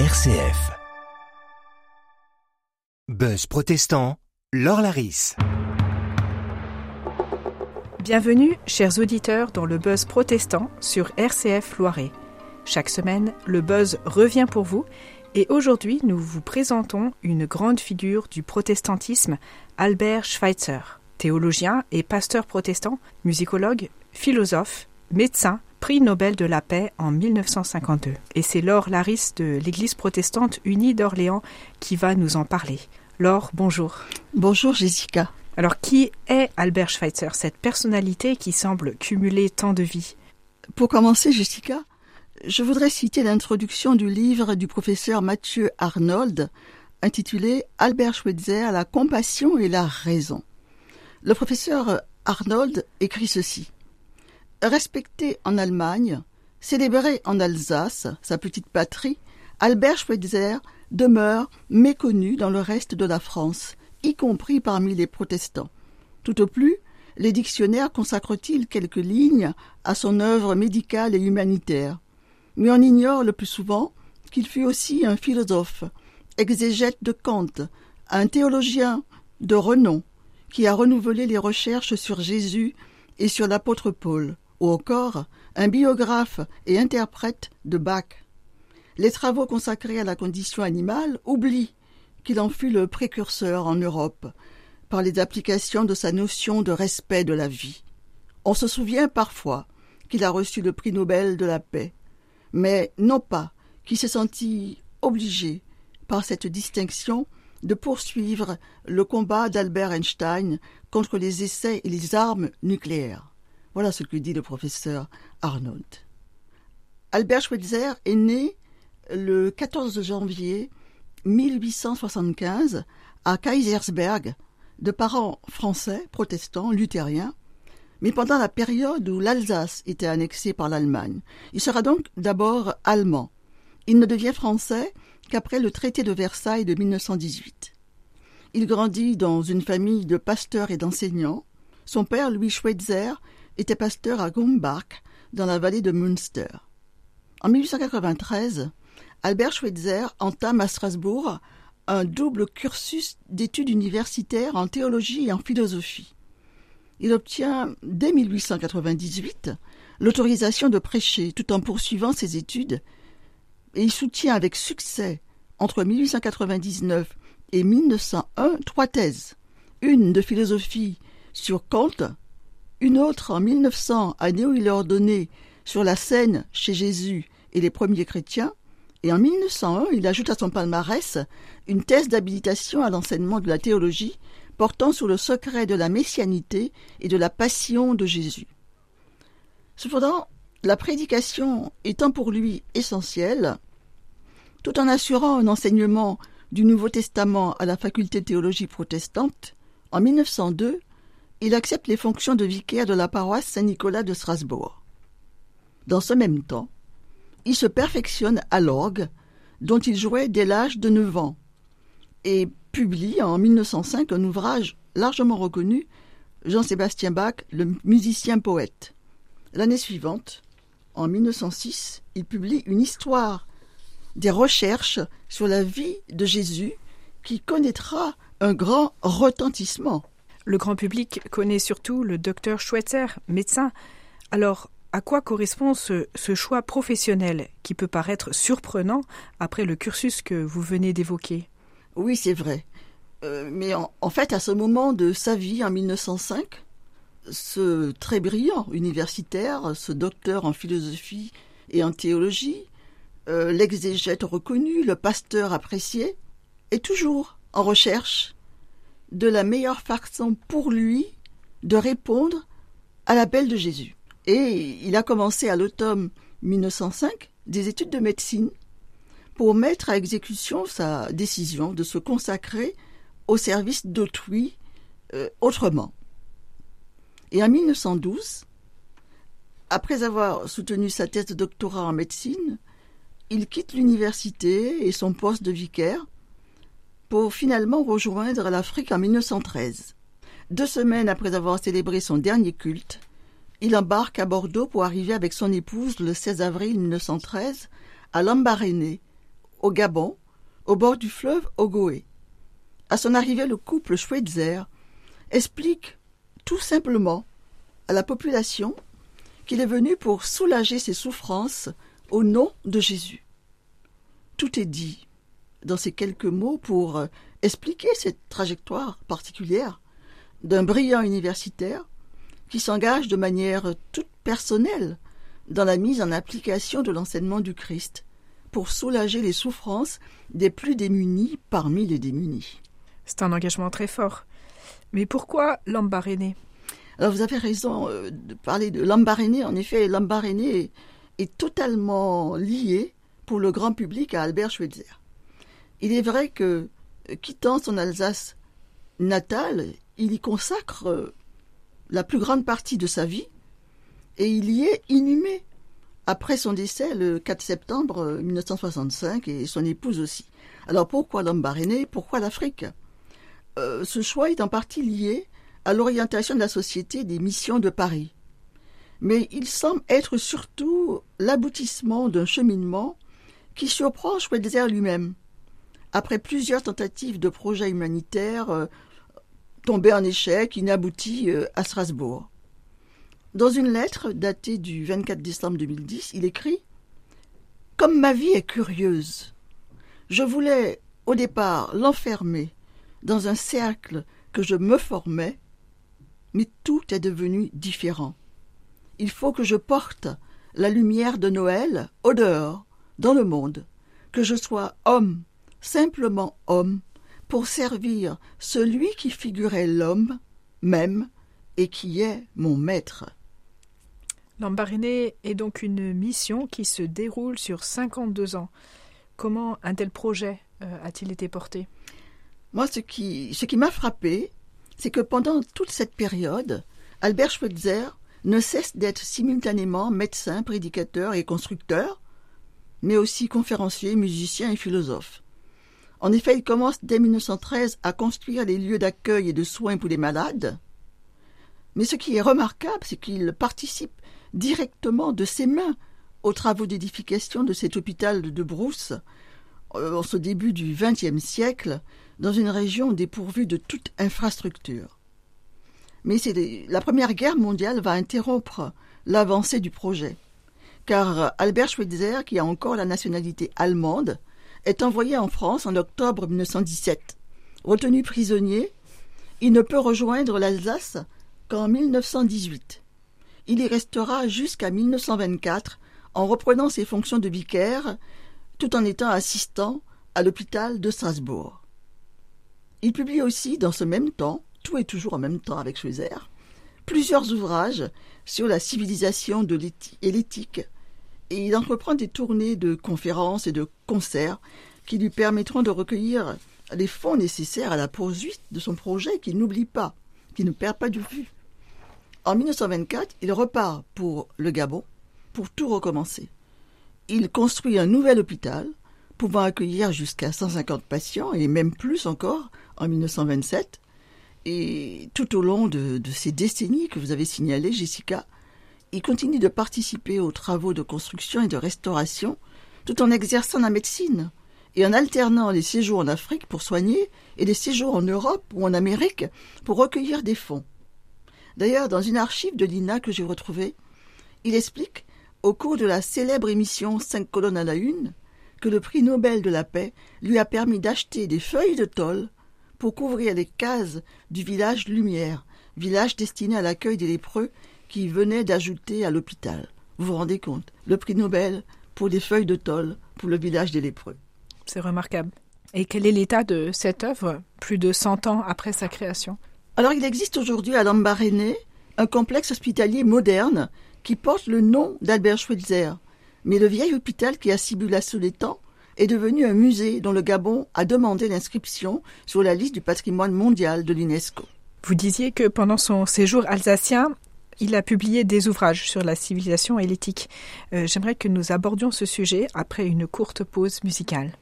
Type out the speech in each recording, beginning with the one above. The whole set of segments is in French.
RCF. Buzz protestant, Laure Laris. Bienvenue, chers auditeurs, dans le buzz protestant sur RCF Loiret. Chaque semaine, le buzz revient pour vous et aujourd'hui, nous vous présentons une grande figure du protestantisme, Albert Schweitzer, théologien et pasteur protestant, musicologue, philosophe, médecin, prix Nobel de la paix en 1952. Et c'est Laure Laris de l'Église protestante unie d'Orléans qui va nous en parler. Laure, bonjour. Bonjour Jessica. Alors qui est Albert Schweitzer, cette personnalité qui semble cumuler tant de vies? Pour commencer Jessica, je voudrais citer l'introduction du livre du professeur Mathieu Arnold intitulé Albert Schweitzer, la compassion et la raison. Le professeur Arnold écrit ceci. Respecté en Allemagne, célébré en Alsace, sa petite patrie, Albert Schweitzer demeure méconnu dans le reste de la France, y compris parmi les protestants. Tout au plus, les dictionnaires consacrent-ils quelques lignes à son œuvre médicale et humanitaire? Mais on ignore le plus souvent qu'il fut aussi un philosophe, exégète de Kant, un théologien de renom, qui a renouvelé les recherches sur Jésus et sur l'apôtre Paul ou encore un biographe et interprète de Bach. Les travaux consacrés à la condition animale oublient qu'il en fut le précurseur en Europe par les applications de sa notion de respect de la vie. On se souvient parfois qu'il a reçu le prix Nobel de la paix, mais non pas qu'il s'est senti obligé par cette distinction de poursuivre le combat d'Albert Einstein contre les essais et les armes nucléaires. Voilà ce que dit le professeur Arnold. Albert Schweitzer est né le 14 janvier 1875 à Kaisersberg de parents français protestants luthériens, mais pendant la période où l'Alsace était annexée par l'Allemagne. Il sera donc d'abord allemand. Il ne devient français qu'après le traité de Versailles de 1918. Il grandit dans une famille de pasteurs et d'enseignants. Son père, Louis Schweitzer, était pasteur à Gumbach, dans la vallée de Münster. En 1893, Albert Schweitzer entame à Strasbourg un double cursus d'études universitaires en théologie et en philosophie. Il obtient dès 1898 l'autorisation de prêcher tout en poursuivant ses études et il soutient avec succès entre 1899 et 1901 trois thèses, une de philosophie sur Kant, une autre en 1900 année où il est ordonné sur la scène chez Jésus et les premiers chrétiens, et en 1901 il ajoute à son palmarès une thèse d'habilitation à l'enseignement de la théologie portant sur le secret de la messianité et de la passion de Jésus. Cependant, la prédication étant pour lui essentielle, tout en assurant un enseignement du Nouveau Testament à la faculté théologie protestante, en 1902, il accepte les fonctions de vicaire de la paroisse Saint-Nicolas de Strasbourg. Dans ce même temps, il se perfectionne à l'orgue, dont il jouait dès l'âge de 9 ans, et publie en 1905 un ouvrage largement reconnu, Jean-Sébastien Bach, le musicien poète. L'année suivante, en 1906, il publie une histoire des recherches sur la vie de Jésus qui connaîtra un grand retentissement. Le grand public connaît surtout le docteur Schweitzer, médecin. Alors, à quoi correspond ce, choix professionnel qui peut paraître surprenant après le cursus que vous venez d'évoquer? Oui, c'est vrai. Euh, mais en, en, fait, à ce moment de sa vie, en 1905, ce très brillant universitaire, ce docteur en philosophie et en théologie, euh, l'exégète reconnu, le pasteur apprécié, est toujours en recherche de la meilleure façon pour lui de répondre à l'appel de Jésus. Et il a commencé à l'automne 1905 des études de médecine pour mettre à exécution sa décision de se consacrer au service d'autrui euh, autrement. Et en 1912, après avoir soutenu sa thèse de doctorat en médecine, il quitte l'université et son poste de vicaire pour finalement rejoindre l'Afrique en 1913. Deux semaines après avoir célébré son dernier culte, il embarque à Bordeaux pour arriver avec son épouse le 16 avril 1913 à Lambaréné, au Gabon, au bord du fleuve Ogoé. À son arrivée, le couple Schweitzer explique tout simplement à la population qu'il est venu pour soulager ses souffrances au nom de Jésus. Tout est dit dans ces quelques mots pour euh, expliquer cette trajectoire particulière d'un brillant universitaire qui s'engage de manière toute personnelle dans la mise en application de l'enseignement du Christ pour soulager les souffrances des plus démunis parmi les démunis. C'est un engagement très fort. Mais pourquoi Lambaréné? Alors vous avez raison euh, de parler de Lambaréné. En effet, Lambaréné est, est totalement lié pour le grand public à Albert Schweitzer. Il est vrai que, euh, quittant son Alsace natale, il y consacre euh, la plus grande partie de sa vie et il y est inhumé après son décès le 4 septembre 1965 et son épouse aussi. Alors pourquoi Lambaréné Pourquoi l'Afrique? Euh, Ce choix est en partie lié à l'orientation de la Société des missions de Paris. Mais il semble être surtout l'aboutissement d'un cheminement qui surprend Schweitzer lui-même. Après plusieurs tentatives de projets humanitaires euh, tombés en échec, inaboutis euh, à Strasbourg. Dans une lettre datée du 24 décembre 2010, il écrit Comme ma vie est curieuse, je voulais au départ l'enfermer dans un cercle que je me formais, mais tout est devenu différent. Il faut que je porte la lumière de Noël au dehors, dans le monde, que je sois homme, simplement homme, pour servir celui qui figurait l'homme même et qui est mon maître. Lambaréné est donc une mission qui se déroule sur 52 ans. Comment un tel projet euh, a-t-il été porté? Moi, ce qui, ce qui m'a frappé, c'est que pendant toute cette période, Albert Schweitzer ne cesse d'être simultanément médecin, prédicateur et constructeur, mais aussi conférencier, musicien et philosophe. En effet, il commence dès 1913 à construire des lieux d'accueil et de soins pour les malades. Mais ce qui est remarquable, c'est qu'il participe directement de ses mains aux travaux d'édification de cet hôpital de Brousse euh, en ce début du XXe siècle, dans une région dépourvue de toute infrastructure. Mais la Première Guerre mondiale va interrompre l'avancée du projet, car Albert Schweitzer, qui a encore la nationalité allemande, est envoyé en France en octobre 1917. Retenu prisonnier, il ne peut rejoindre l'Alsace qu'en 1918. Il y restera jusqu'à 1924 en reprenant ses fonctions de vicaire tout en étant assistant à l'hôpital de Strasbourg. Il publie aussi dans ce même temps, tout est toujours en même temps avec Schweitzer, plusieurs ouvrages sur la civilisation et l'éthique, il entreprend des tournées de conférences et de concerts qui lui permettront de recueillir les fonds nécessaires à la poursuite de son projet qu'il n'oublie pas, qu'il ne perd pas de vue. En 1924, il repart pour le Gabon pour tout recommencer. Il construit un nouvel hôpital pouvant accueillir jusqu'à 150 patients et même plus encore en 1927. Et tout au long de ces décennies que vous avez signalées, Jessica, il continue de participer aux travaux de construction et de restauration tout en exerçant la médecine et en alternant les séjours en Afrique pour soigner et les séjours en Europe ou en Amérique pour recueillir des fonds. D'ailleurs, dans une archive de l'INA que j'ai retrouvée, il explique, au cours de la célèbre émission Cinq colonnes à la une, que le prix Nobel de la paix lui a permis d'acheter des feuilles de tôle pour couvrir les cases du village Lumière, village destiné à l'accueil des lépreux qui venait d'ajouter à l'hôpital. Vous vous rendez compte? Le prix Nobel pour des feuilles de tôle pour le village des lépreux. C'est remarquable. Et quel est l'état de cette œuvre, plus de 100 ans après sa création? Alors il existe aujourd'hui à Lambaréné un complexe hospitalier moderne qui porte le nom d'Albert Schweitzer. Mais le vieil hôpital qui a ciblé sous les temps est devenu un musée dont le Gabon a demandé l'inscription sur la liste du patrimoine mondial de l'UNESCO. Vous disiez que pendant son séjour alsacien, il a publié des ouvrages sur la civilisation et l'éthique. Euh, j'aimerais que nous abordions ce sujet après une courte pause musicale.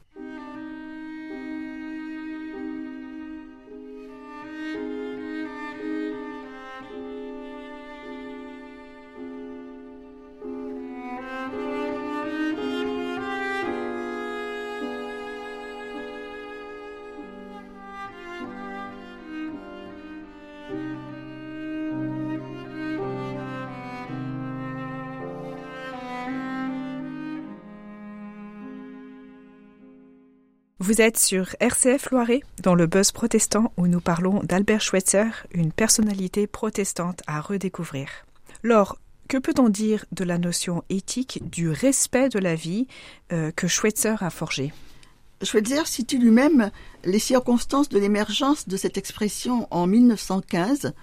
Vous êtes sur RCF Loiret, dans le buzz protestant où nous parlons d'Albert Schweitzer, une personnalité protestante à redécouvrir. Laure, que peut-on dire de la notion éthique du respect de la vie euh, que Schweitzer a forgé Schweitzer situe lui-même les circonstances de l'émergence de cette expression en 1915,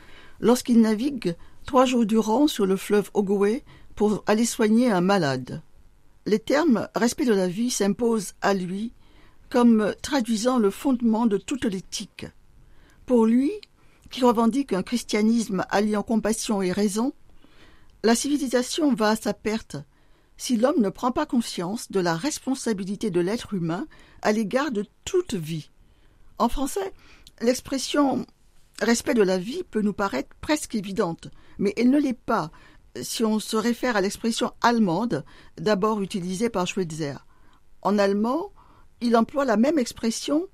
lorsqu'il navigue trois jours durant sur le fleuve Ogooué pour aller soigner un malade. Les termes respect de la vie s'imposent à lui comme traduisant le fondement de toute l'éthique. Pour lui, qui revendique un christianisme alliant compassion et raison, la civilisation va à sa perte si l'homme ne prend pas conscience de la responsabilité de l'être humain à l'égard de toute vie. En français, l'expression respect de la vie peut nous paraître presque évidente, mais elle ne l'est pas si on se réfère à l'expression allemande d'abord utilisée par Schweitzer. En allemand, il emploie la même expression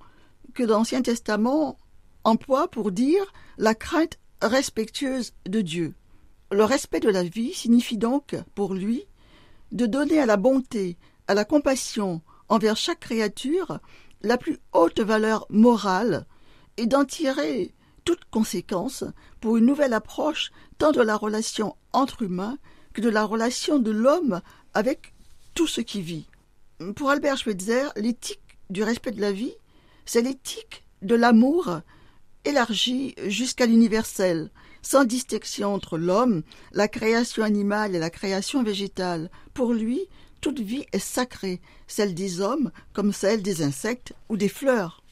que l'Ancien Testament emploie pour dire la crainte respectueuse de Dieu. Le respect de la vie signifie donc, pour lui, de donner à la bonté, à la compassion envers chaque créature la plus haute valeur morale et d'en tirer toute conséquence pour une nouvelle approche tant de la relation entre humains que de la relation de l'homme avec tout ce qui vit. Pour Albert Schweitzer, l'éthique du respect de la vie, c'est l'éthique de l'amour élargi jusqu'à l'universel, sans distinction entre l'homme, la création animale et la création végétale. Pour lui, toute vie est sacrée, celle des hommes comme celle des insectes ou des fleurs.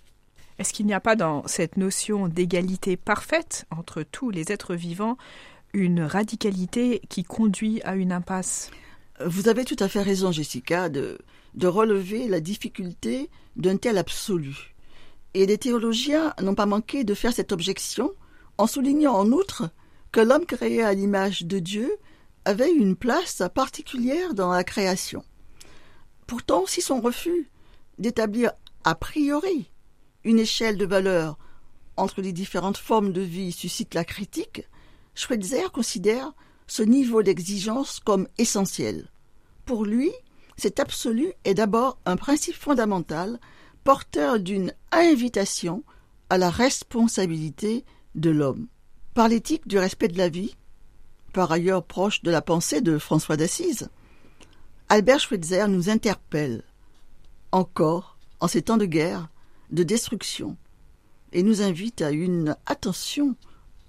Est-ce qu'il n'y a pas dans cette notion d'égalité parfaite entre tous les êtres vivants une radicalité qui conduit à une impasse? Vous avez tout à fait raison, Jessica, de, de relever la difficulté d'un tel absolu. Et les théologiens n'ont pas manqué de faire cette objection en soulignant en outre que l'homme créé à l'image de Dieu avait une place particulière dans la création. Pourtant, si son refus d'établir a priori une échelle de valeur entre les différentes formes de vie suscite la critique, Schweitzer considère ce niveau d'exigence comme essentiel. Pour lui, cet absolu est d'abord un principe fondamental porteur d'une invitation à la responsabilité de l'homme. Par l'éthique du respect de la vie, par ailleurs proche de la pensée de François d'Assise, Albert Schweitzer nous interpelle, encore en ces temps de guerre, de destruction, et nous invite à une attention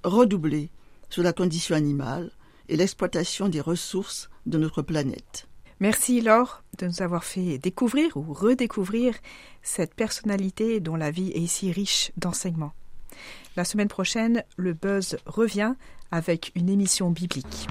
redoublée sur la condition animale et l'exploitation des ressources de notre planète. Merci Laure de nous avoir fait découvrir ou redécouvrir cette personnalité dont la vie est si riche d'enseignements. La semaine prochaine, le buzz revient avec une émission biblique.